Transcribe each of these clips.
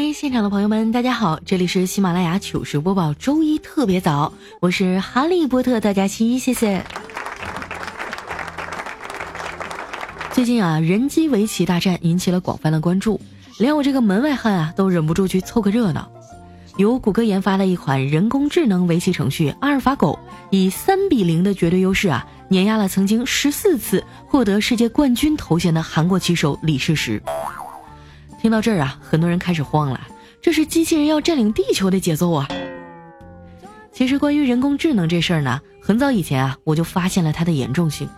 嗨，现场的朋友们，大家好，这里是喜马拉雅糗事播报，周一特别早，我是哈利波特大家期，谢谢。最近啊，人机围棋大战引起了广泛的关注，连我这个门外汉啊都忍不住去凑个热闹。由谷歌研发的一款人工智能围棋程序阿尔法狗，以三比零的绝对优势啊，碾压了曾经十四次获得世界冠军头衔的韩国棋手李世石。听到这儿啊，很多人开始慌了，这是机器人要占领地球的节奏啊！其实关于人工智能这事儿呢，很早以前啊，我就发现了它的严重性。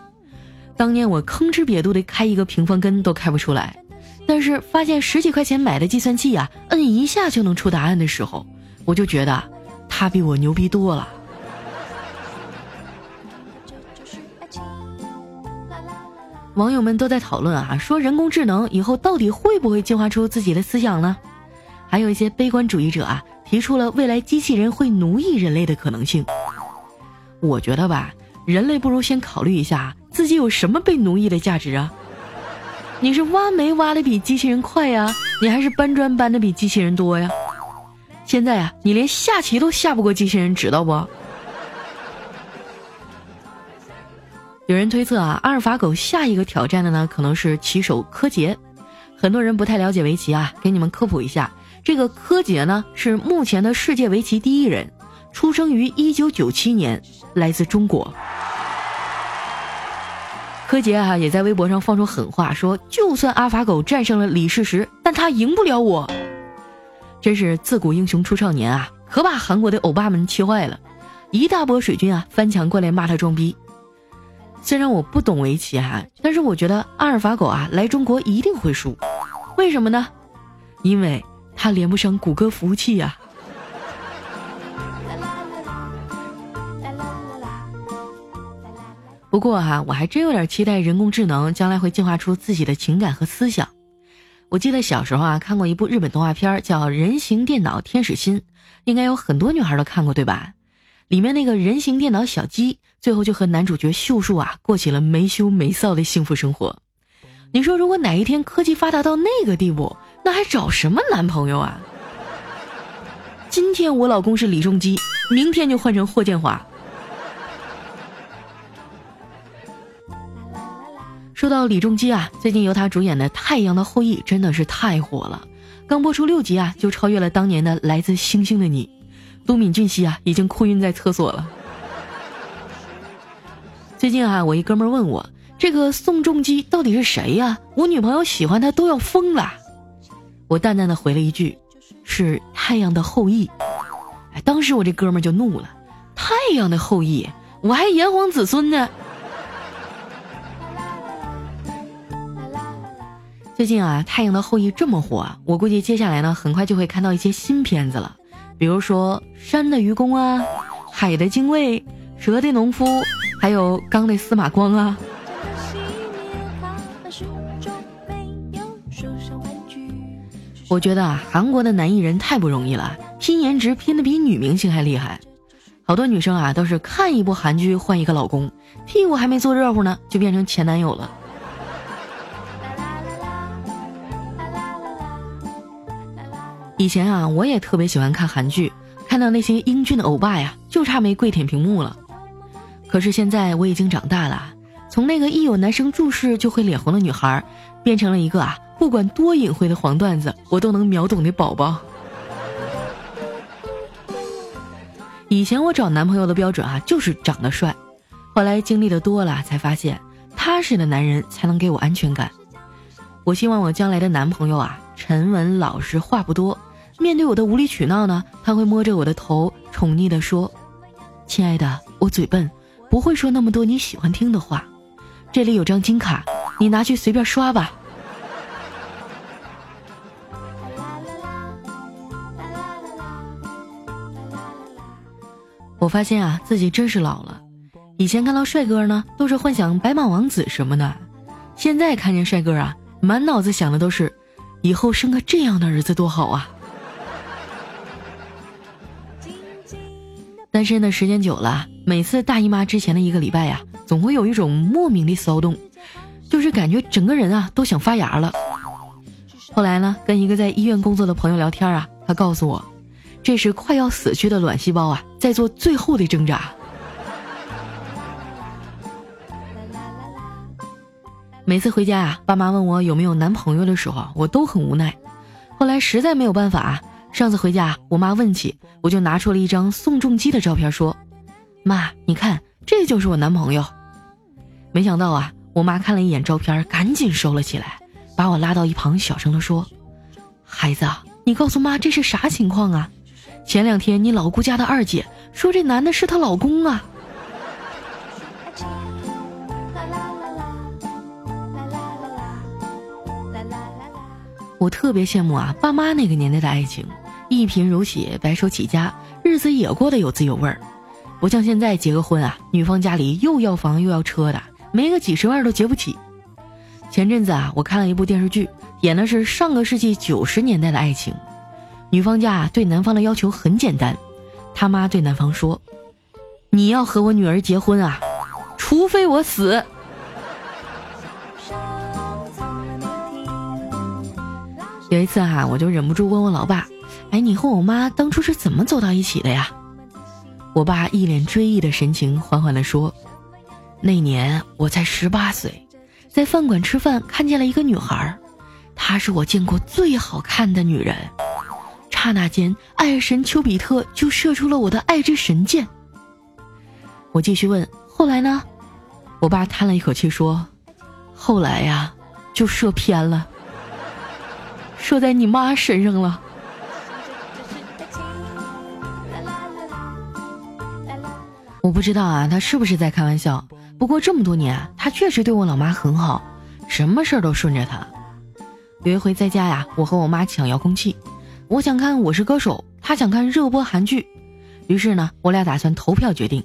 当年我吭哧瘪肚的开一个平方根都开不出来，但是发现十几块钱买的计算器啊，摁一下就能出答案的时候，我就觉得它比我牛逼多了。网友们都在讨论啊，说人工智能以后到底会不会进化出自己的思想呢？还有一些悲观主义者啊，提出了未来机器人会奴役人类的可能性。我觉得吧，人类不如先考虑一下自己有什么被奴役的价值啊？你是挖煤挖的比机器人快呀，你还是搬砖搬的比机器人多呀？现在啊，你连下棋都下不过机器人，知道不？有人推测啊，阿尔法狗下一个挑战的呢，可能是棋手柯洁。很多人不太了解围棋啊，给你们科普一下，这个柯洁呢是目前的世界围棋第一人，出生于一九九七年，来自中国。柯洁啊也在微博上放出狠话，说就算阿尔法狗战胜了李世石，但他赢不了我。真是自古英雄出少年啊，可把韩国的欧巴们气坏了，一大波水军啊翻墙过来骂他装逼。虽然我不懂围棋哈但是我觉得阿尔法狗啊来中国一定会输。为什么呢？因为它连不上谷歌服务器呀不过哈我还真有点期待人工智能将来会进化出自己的情感和思想。我记得小时候啊看过一部日本动画片叫人形电脑天使心应该有很多女孩都看过对吧？里面那个人形电脑小鸡，最后就和男主角秀树啊过起了没羞没臊的幸福生活。你说，如果哪一天科技发达到那个地步，那还找什么男朋友啊？今天我老公是李仲基，明天就换成霍建华。说到李仲基啊，最近由他主演的《太阳的后裔》真的是太火了，刚播出六集啊，就超越了当年的《来自星星的你》。都敏俊熙啊，已经哭晕在厕所了。最近啊，我一哥们问我，这个宋仲基到底是谁呀、我女朋友喜欢他都要疯了。我淡淡的回了一句，是《太阳的后裔》。哎，当时我这哥们就怒了，《太阳的后裔》，我还炎黄子孙呢。最近啊，《太阳的后裔》这么火，我估计接下来呢，很快就会看到一些新片子了。比如说山的愚公啊，海的精卫，蛇的农夫，还有钢的司马光啊。我觉得啊，韩国的男艺人太不容易了，拼颜值拼的比女明星还厉害。好多女生啊，都是看一部韩剧换一个老公，屁股还没坐热乎呢，就变成前男友了。以前啊，我也特别喜欢看韩剧，看到那些英俊的欧巴呀，就差没跪舔屏幕了。可是现在我已经长大了，从那个一有男生注视就会脸红的女孩，变成了一个啊，不管多隐晦的黄段子，我都能秒懂的宝宝。以前我找男朋友的标准啊，就是长得帅，后来经历的多了，才发现踏实的男人才能给我安全感。我希望我将来的男朋友啊，沉稳老实，话不多。面对我的无理取闹呢，他会摸着我的头，宠溺地说：“亲爱的，我嘴笨，不会说那么多你喜欢听的话。这里有张金卡，你拿去随便刷吧。”我发现啊，自己真是老了。以前看到帅哥呢，都是幻想白马王子什么的，现在看见帅哥啊，满脑子想的都是，以后生个这样的儿子多好啊。单身的时间久了，每次大姨妈之前的一个礼拜呀，总会有一种莫名的骚动，就是感觉整个人啊都想发芽了。后来呢，跟一个在医院工作的朋友聊天啊，他告诉我，这是快要死去的卵细胞啊，在做最后的挣扎。每次回家啊，爸妈问我有没有男朋友的时候，我都很无奈。后来实在没有办法。上次回家，我妈问起，我就拿出了一张宋仲基的照片，说：“妈，你看，这就是我男朋友。”没想到啊，我妈看了一眼照片，赶紧收了起来，把我拉到一旁，小声的说：“孩子，你告诉妈这是啥情况啊？前两天你老姑家的二姐说这男的是她老公啊。”我特别羡慕啊，爸妈那个年代的爱情，一贫如洗，白手起家，日子也过得有滋有味儿，不像现在结个婚啊，女方家里又要房又要车的，没个几十万都结不起。前阵子啊，我看了一部电视剧，演的是上个世纪九十年代的爱情，女方家对男方的要求很简单，他妈对男方说：“你要和我女儿结婚啊，除非我死。”有一次哈，我就忍不住问我老爸：“哎，你和我妈当初是怎么走到一起的呀？”我爸一脸追忆的神情，缓缓地说：“那年我才十八岁，在饭馆吃饭，看见了一个女孩，她是我见过最好看的女人。刹那间，爱神丘比特就射出了我的爱之神箭。”我继续问：“后来呢？”我爸叹了一口气说：“后来呀，就射偏了。”射在你妈身上了。我不知道啊，他是不是在开玩笑？不过这么多年，他确实对我老妈很好，什么事儿都顺着他。有一回在家呀，我和我妈抢遥控器，我想看《我是歌手》，她想看热播韩剧，于是呢，我俩打算投票决定，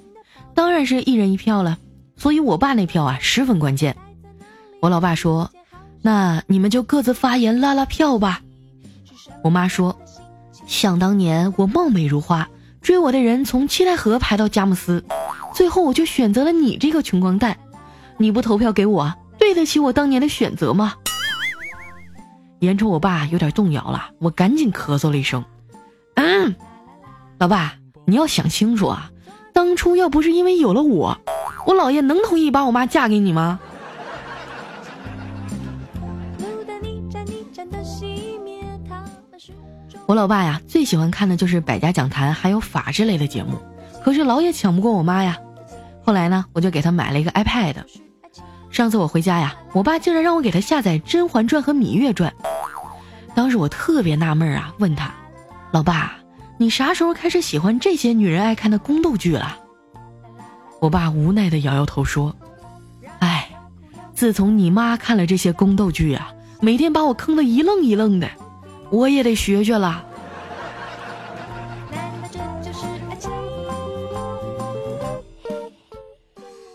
当然是一人一票了。所以我爸那票啊，十分关键。我老爸说。那你们就各自发言拉拉票吧。我妈说：“想当年我貌美如花，追我的人从七台河排到佳木斯，最后我就选择了你这个穷光蛋。你不投票给我，对得起我当年的选择吗？”眼瞅我爸有点动摇了，我赶紧咳嗽了一声：“嗯，老爸，你要想清楚啊，当初要不是因为有了我，我姥爷能同意把我妈嫁给你吗？”我老爸呀，最喜欢看的就是《百家讲坛》还有法制类的节目，可是老也抢不过我妈呀。后来呢，我就给他买了一个 iPad。上次我回家呀，我爸竟然让我给他下载《甄嬛传》和《芈月传》。当时我特别纳闷啊，问他：“老爸，你啥时候开始喜欢这些女人爱看的宫斗剧了？”我爸无奈的摇摇头说：“哎，自从你妈看了这些宫斗剧啊，每天把我坑得一愣一愣的。”我也得学学了。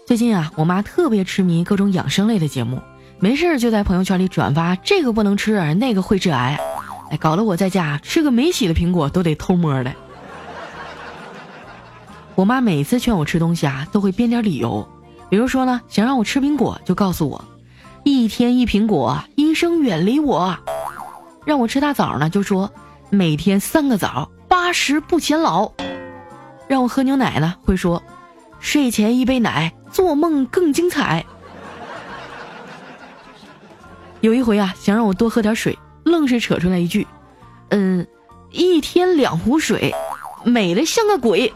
最近啊，我妈特别痴迷各种养生类的节目，没事就在朋友圈里转发这个不能吃，那个会致癌，哎，搞得我在家吃个没洗的苹果都得偷摸的。我妈每次劝我吃东西啊，都会编点理由，比如说呢，想让我吃苹果，就告诉我，一天一苹果，医生远离我。让我吃大枣呢，就说每天三个枣，八十不显老。让我喝牛奶呢，会说睡前一杯奶，做梦更精彩。有一回啊，想让我多喝点水，愣是扯出来一句，嗯，一天两壶水，美的像个鬼。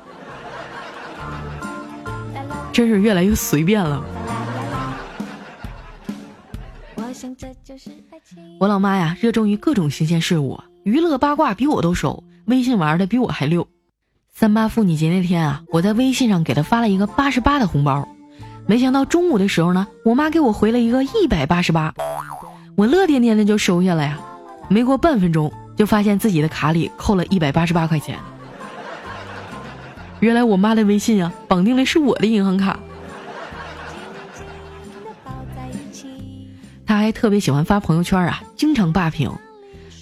真是越来越随便了。我想这就是我老妈呀，热衷于各种新鲜事物，娱乐八卦比我都熟，微信玩的比我还溜。三八妇女节那天啊，我在微信上给她发了一个八十八的红包，没想到中午的时候呢，我妈给我回了一个一百八十八，我乐颠颠的就收下了呀。没过半分钟，就发现自己的卡里扣了一百八十八块钱。原来我妈的微信啊，绑定的是我的银行卡。他还特别喜欢发朋友圈啊，经常霸屏。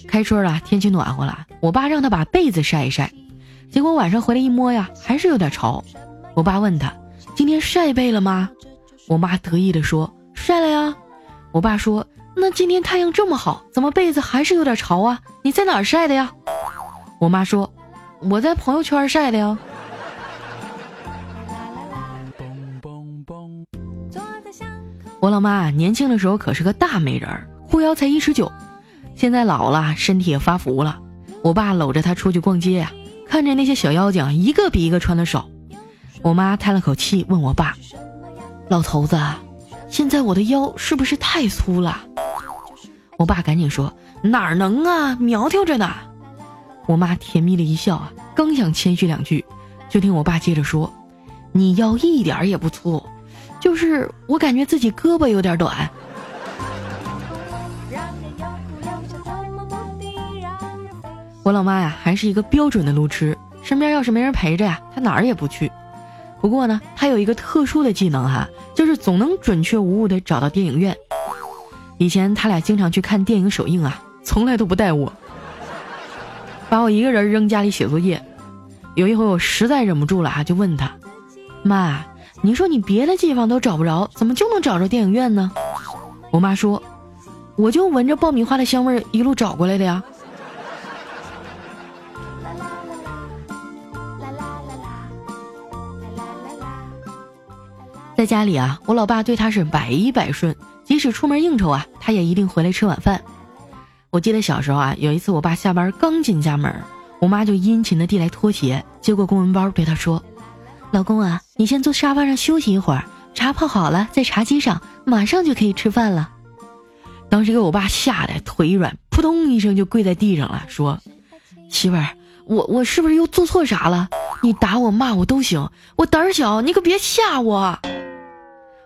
开春了，天气暖和了，我爸让他把被子晒一晒，结果晚上回来一摸呀，还是有点潮。我爸问他：“今天晒被了吗？”我妈得意的说：“晒了呀。”我爸说：“那今天太阳这么好，怎么被子还是有点潮啊？你在哪儿晒的呀？”我妈说：“我在朋友圈晒的呀。”我老妈年轻的时候可是个大美人儿，护腰才一尺九，现在老了，身体也发福了。我爸搂着她出去逛街呀，看着那些小妖精一个比一个穿的少。我妈叹了口气，问我爸：“老头子，现在我的腰是不是太粗了？”我爸赶紧说：“哪能啊，苗条着呢。”我妈甜蜜的一笑啊，刚想谦虚两句，就听我爸接着说：“你腰一点也不粗。”就是我感觉自己胳膊有点短。我老妈呀，还是一个标准的路痴，身边要是没人陪着呀，她哪儿也不去。不过呢，她有一个特殊的技能哈，就是总能准确无误的找到电影院。以前他俩经常去看电影首映啊，从来都不带我，把我一个人扔家里写作业。有一回我实在忍不住了啊，就问他，妈。你说你别的地方都找不着，怎么就能找着电影院呢？我妈说，我就闻着爆米花的香味一路找过来的呀。在家里啊，我老爸对他是百依百顺，即使出门应酬啊，他也一定回来吃晚饭。我记得小时候啊，有一次我爸下班刚进家门，我妈就殷勤的递来拖鞋，接过公文包对他说。老公啊，你先坐沙发上休息一会儿，茶泡好了，在茶几上，马上就可以吃饭了。当时给我爸吓得腿软，扑通一声就跪在地上了，说：“媳妇儿，我我是不是又做错啥了？你打我骂我都行，我胆儿小，你可别吓我。”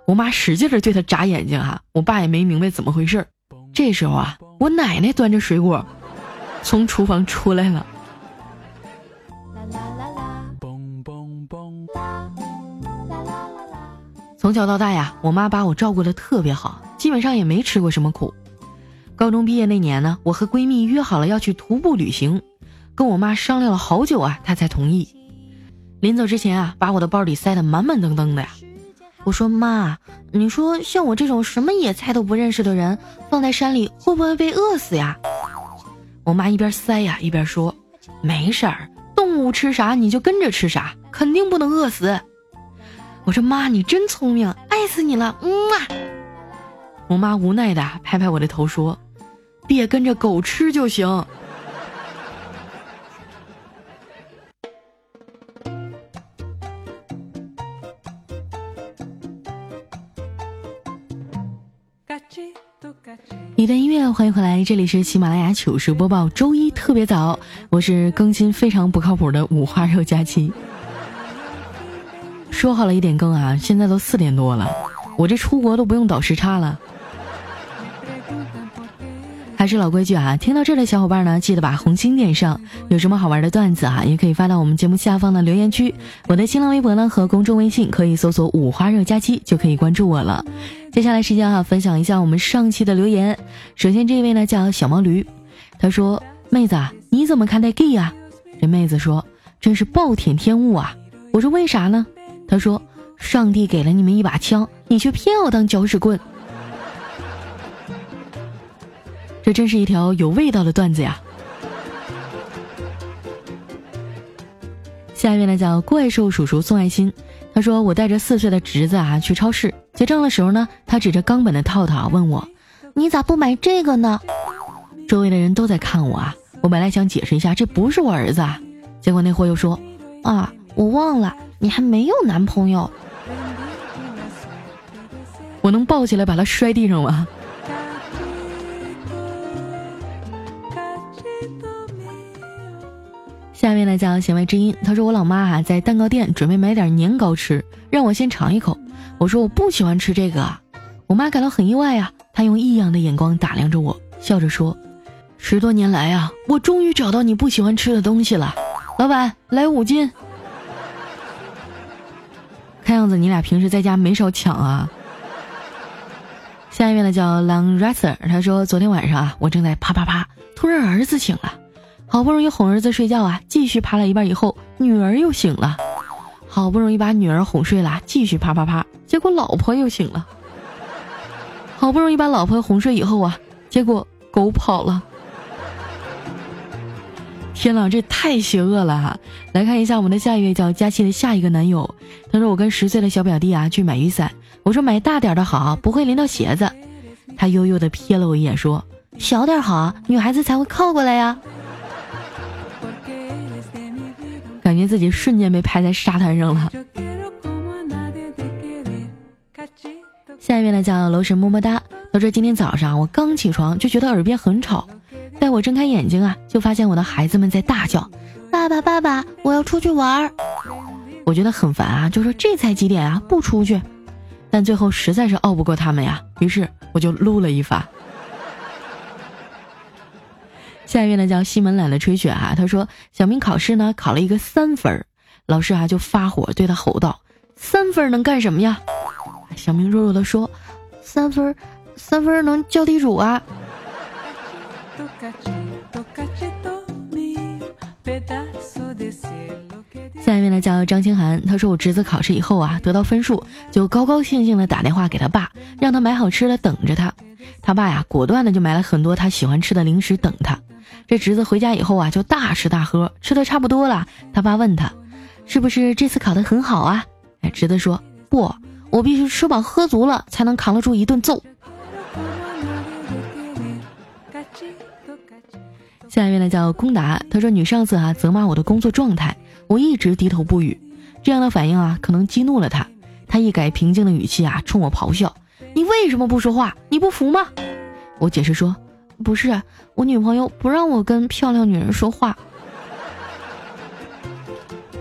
我妈使劲的对他眨眼睛哈，我爸也没明白怎么回事。这时候啊，我奶奶端着水果从厨房出来了。从小到大呀，我妈把我照顾的特别好，基本上也没吃过什么苦。高中毕业那年呢，我和闺蜜约好了要去徒步旅行，跟我妈商量了好久啊，她才同意。临走之前啊，把我的包里塞得满满登登的呀。我说妈，你说像我这种什么野菜都不认识的人，放在山里会不会被饿死呀？我妈一边塞呀一边说，没事儿，动物吃啥你就跟着吃啥，肯定不能饿死。我说妈，你真聪明，爱死你了，嗯啊！我妈无奈的拍拍我的头说：“别跟着狗吃就行。”你的音乐，欢迎回来，这里是喜马拉雅糗事播报，周一特别早，我是更新非常不靠谱的五花肉佳期。说好了一点更啊，现在都四点多了，我这出国都不用倒时差了。还是老规矩啊，听到这的小伙伴呢，记得把红心点上。有什么好玩的段子啊，也可以发到我们节目下方的留言区。我的新浪微博呢和公众微信可以搜索“五花肉加七”就可以关注我了。接下来时间啊，分享一下我们上期的留言。首先这位呢叫小毛驴，他说：“妹子，你怎么看待 gay 啊？”这妹子说：“真是暴殄天物啊！”我说：“为啥呢？”他说：“上帝给了你们一把枪，你却偏要当搅屎棍。”这真是一条有味道的段子呀！下面呢叫怪兽叔叔送爱心，他说：“我带着四岁的侄子啊去超市结账的时候呢，他指着冈本的套套问我：‘你咋不买这个呢？’周围的人都在看我啊，我本来想解释一下这不是我儿子，啊，结果那货又说：‘啊，我忘了。’”你还没有男朋友，我能抱起来把他摔地上吗？下面呢叫弦外之音，他说我老妈啊在蛋糕店准备买点年糕吃，让我先尝一口。我说我不喜欢吃这个啊，我妈感到很意外啊，她用异样的眼光打量着我，笑着说：“十多年来啊，我终于找到你不喜欢吃的东西了，老板来五斤。”子你俩平时在家没少抢啊。下一位呢叫 Long Racer，他说昨天晚上啊，我正在啪啪啪，突然儿子醒了，好不容易哄儿子睡觉啊，继续爬了一半以后，女儿又醒了，好不容易把女儿哄睡了，继续啪啪啪，结果老婆又醒了，好不容易把老婆哄睡以后啊，结果狗跑了。天呐，这太邪恶了哈！来看一下我们的下一位叫佳期的下一个男友，他说我跟十岁的小表弟啊去买雨伞，我说买大点的好，不会淋到鞋子。他悠悠的瞥了我一眼说：“小点好，女孩子才会靠过来呀。”感觉自己瞬间被拍在沙滩上了。下一位呢叫楼神么么哒，他说今天早上我刚起床就觉得耳边很吵。待我睁开眼睛啊，就发现我的孩子们在大叫：“爸爸，爸爸，我要出去玩儿。”我觉得很烦啊，就说这才几点啊，不出去。但最后实在是拗不过他们呀，于是我就撸了一发。下一位呢叫西门懒得吹雪啊，他说小明考试呢考了一个三分，老师啊就发火对他吼道：“三分能干什么呀？”小明弱弱的说：“三分，三分能叫地主啊。”下一位呢叫张清涵，他说我侄子考试以后啊得到分数，就高高兴兴的打电话给他爸，让他买好吃的等着他。他爸呀果断的就买了很多他喜欢吃的零食等他。这侄子回家以后啊就大吃大喝，吃的差不多了，他爸问他，是不是这次考得很好啊？哎，侄子说不，我必须吃饱喝足了才能扛得住一顿揍。下一位呢叫龚达，他说女上司啊责骂我的工作状态，我一直低头不语，这样的反应啊可能激怒了他，他一改平静的语气啊冲我咆哮：“你为什么不说话？你不服吗？”我解释说：“不是，我女朋友不让我跟漂亮女人说话。”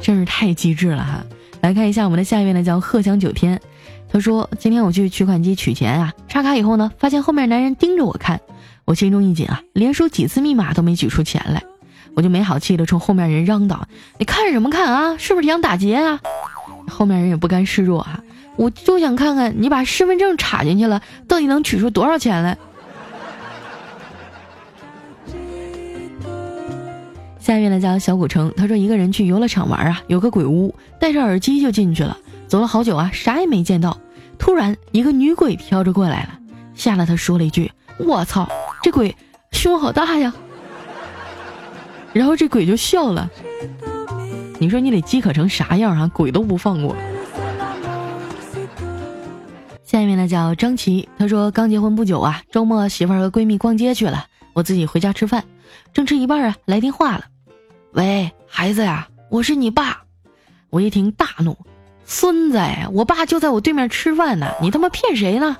真是太机智了哈！来看一下我们的下一位呢叫鹤翔九天，他说今天我去取款机取钱啊，插卡以后呢发现后面男人盯着我看。我心中一紧啊，连输几次密码都没取出钱来，我就没好气的冲后面人嚷道：“你看什么看啊？是不是想打劫啊？”后面人也不甘示弱啊，我就想看看你把身份证插进去了，到底能取出多少钱来。下面呢叫小古城，他说一个人去游乐场玩啊，有个鬼屋，戴上耳机就进去了，走了好久啊，啥也没见到，突然一个女鬼飘着过来了，吓得他说了一句：“我操！”这鬼胸好大呀，然后这鬼就笑了。你说你得饥渴成啥样啊？鬼都不放过。下面呢叫张琪，他说刚结婚不久啊，周末媳妇儿和闺蜜逛街去了，我自己回家吃饭，正吃一半啊，来电话了。喂，孩子呀，我是你爸。我一听大怒，孙子呀，我爸就在我对面吃饭呢，你他妈骗谁呢？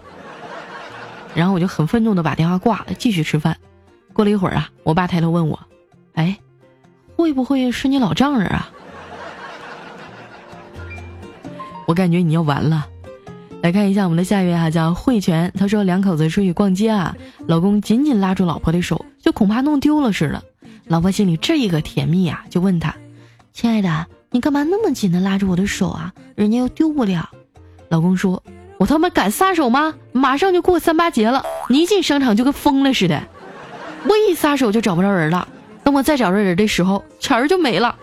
然后我就很愤怒的把电话挂了，继续吃饭。过了一会儿啊，我爸抬头问我：“哎，会不会是你老丈人啊？”我感觉你要完了。来看一下我们的下一位哈，叫慧泉。他说两口子出去逛街啊，老公紧紧拉住老婆的手，就恐怕弄丢了似的。老婆心里这一个甜蜜啊，就问他：“亲爱的，你干嘛那么紧的拉着我的手啊？人家又丢不了。”老公说。我他妈敢撒手吗？马上就过三八节了，你一进商场就跟疯了似的。我一撒手就找不着人了，等我再找着人的时候，钱儿就没了。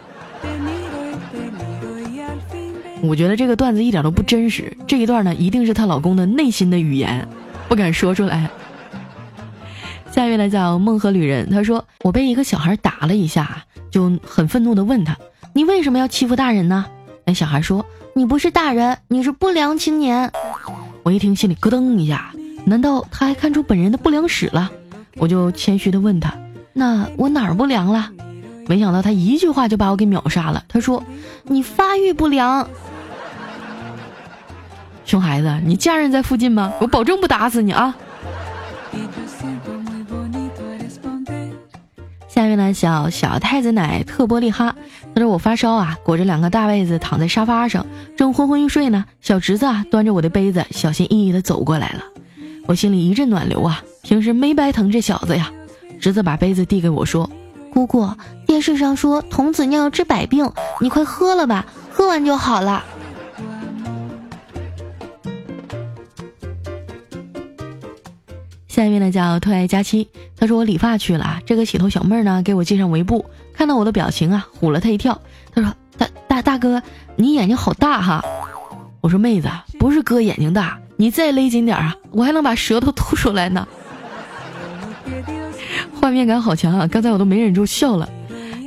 我觉得这个段子一点都不真实，这一段呢一定是她老公的内心的语言，不敢说出来。下一位呢叫梦河旅人，他说我被一个小孩打了一下，就很愤怒的问他：“你为什么要欺负大人呢？”那小孩说。你不是大人，你是不良青年。我一听，心里咯噔一下，难道他还看出本人的不良史了？我就谦虚的问他：“那我哪儿不良了？”没想到他一句话就把我给秒杀了。他说：“你发育不良。”熊孩子，你家人在附近吗？我保证不打死你啊！下面呢，小小太子奶特波利哈，他说我发烧啊，裹着两个大被子躺在沙发上，正昏昏欲睡呢。小侄子啊，端着我的杯子，小心翼翼的走过来了，我心里一阵暖流啊，平时没白疼这小子呀。侄子把杯子递给我说：“姑姑，电视上说童子尿治百病，你快喝了吧，喝完就好了。”下一位呢叫特爱佳期，他说我理发去了啊，这个洗头小妹儿呢给我系上围布，看到我的表情啊，唬了他一跳。他说大大大哥，你眼睛好大哈。我说妹子，不是哥眼睛大，你再勒紧点啊，我还能把舌头吐出来呢。画面感好强啊，刚才我都没忍住笑了。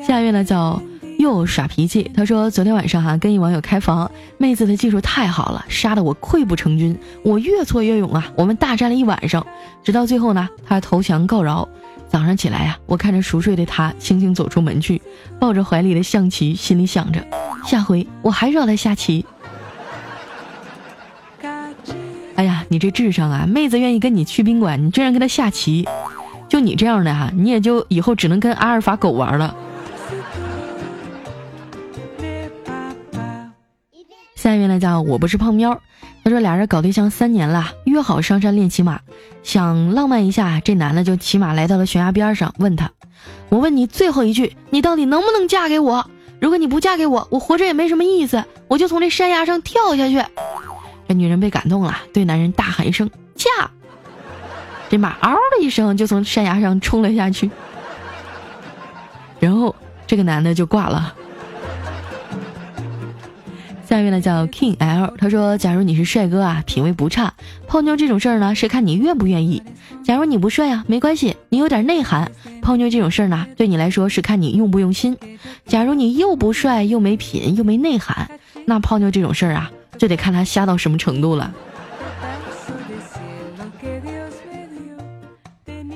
下一位呢叫。又耍脾气，他说昨天晚上哈跟一网友开房，妹子的技术太好了，杀得我溃不成军，我越挫越勇啊，我们大战了一晚上，直到最后呢，他投降告饶。早上起来呀，我看着熟睡的他，轻轻走出门去，抱着怀里的象棋，心里想着，下回我还是要他下棋。哎呀，你这智商啊，妹子愿意跟你去宾馆，你居然跟他下棋，就你这样的哈，你也就以后只能跟阿尔法狗玩了。下一位呢叫我不是胖喵，他说俩人搞对象三年了，约好上山练骑马，想浪漫一下，这男的就骑马来到了悬崖边上，问他：“我问你最后一句，你到底能不能嫁给我？如果你不嫁给我，我活着也没什么意思，我就从这山崖上跳下去。”这女人被感动了，对男人大喊一声：“嫁！”这马嗷的一声就从山崖上冲了下去，然后这个男的就挂了。下面呢叫 King L，他说：“假如你是帅哥啊，品味不差，泡妞这种事儿呢是看你愿不愿意。假如你不帅啊，没关系，你有点内涵，泡妞这种事儿呢对你来说是看你用不用心。假如你又不帅又没品又没内涵，那泡妞这种事儿啊就得看他瞎到什么程度了。”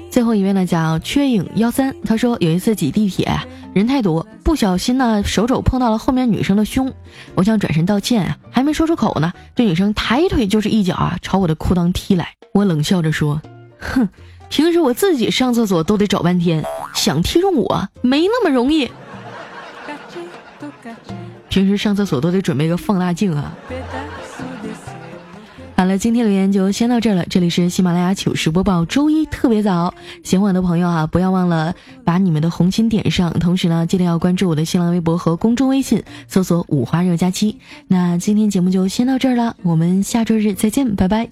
最后一位呢叫缺影幺三，他说有一次挤地铁。人太多，不小心呢，手肘碰到了后面女生的胸，我想转身道歉啊，还没说出口呢，这女生抬腿就是一脚啊，朝我的裤裆踢来。我冷笑着说：“哼，平时我自己上厕所都得找半天，想踢中我没那么容易。平时上厕所都得准备个放大镜啊。”好了，今天留言就先到这儿了。这里是喜马拉雅糗事播报，周一特别早。喜欢我的朋友啊，不要忘了把你们的红心点上，同时呢，记得要关注我的新浪微博和公众微信，搜索“五花肉佳期”。那今天节目就先到这儿了，我们下周日再见，拜拜。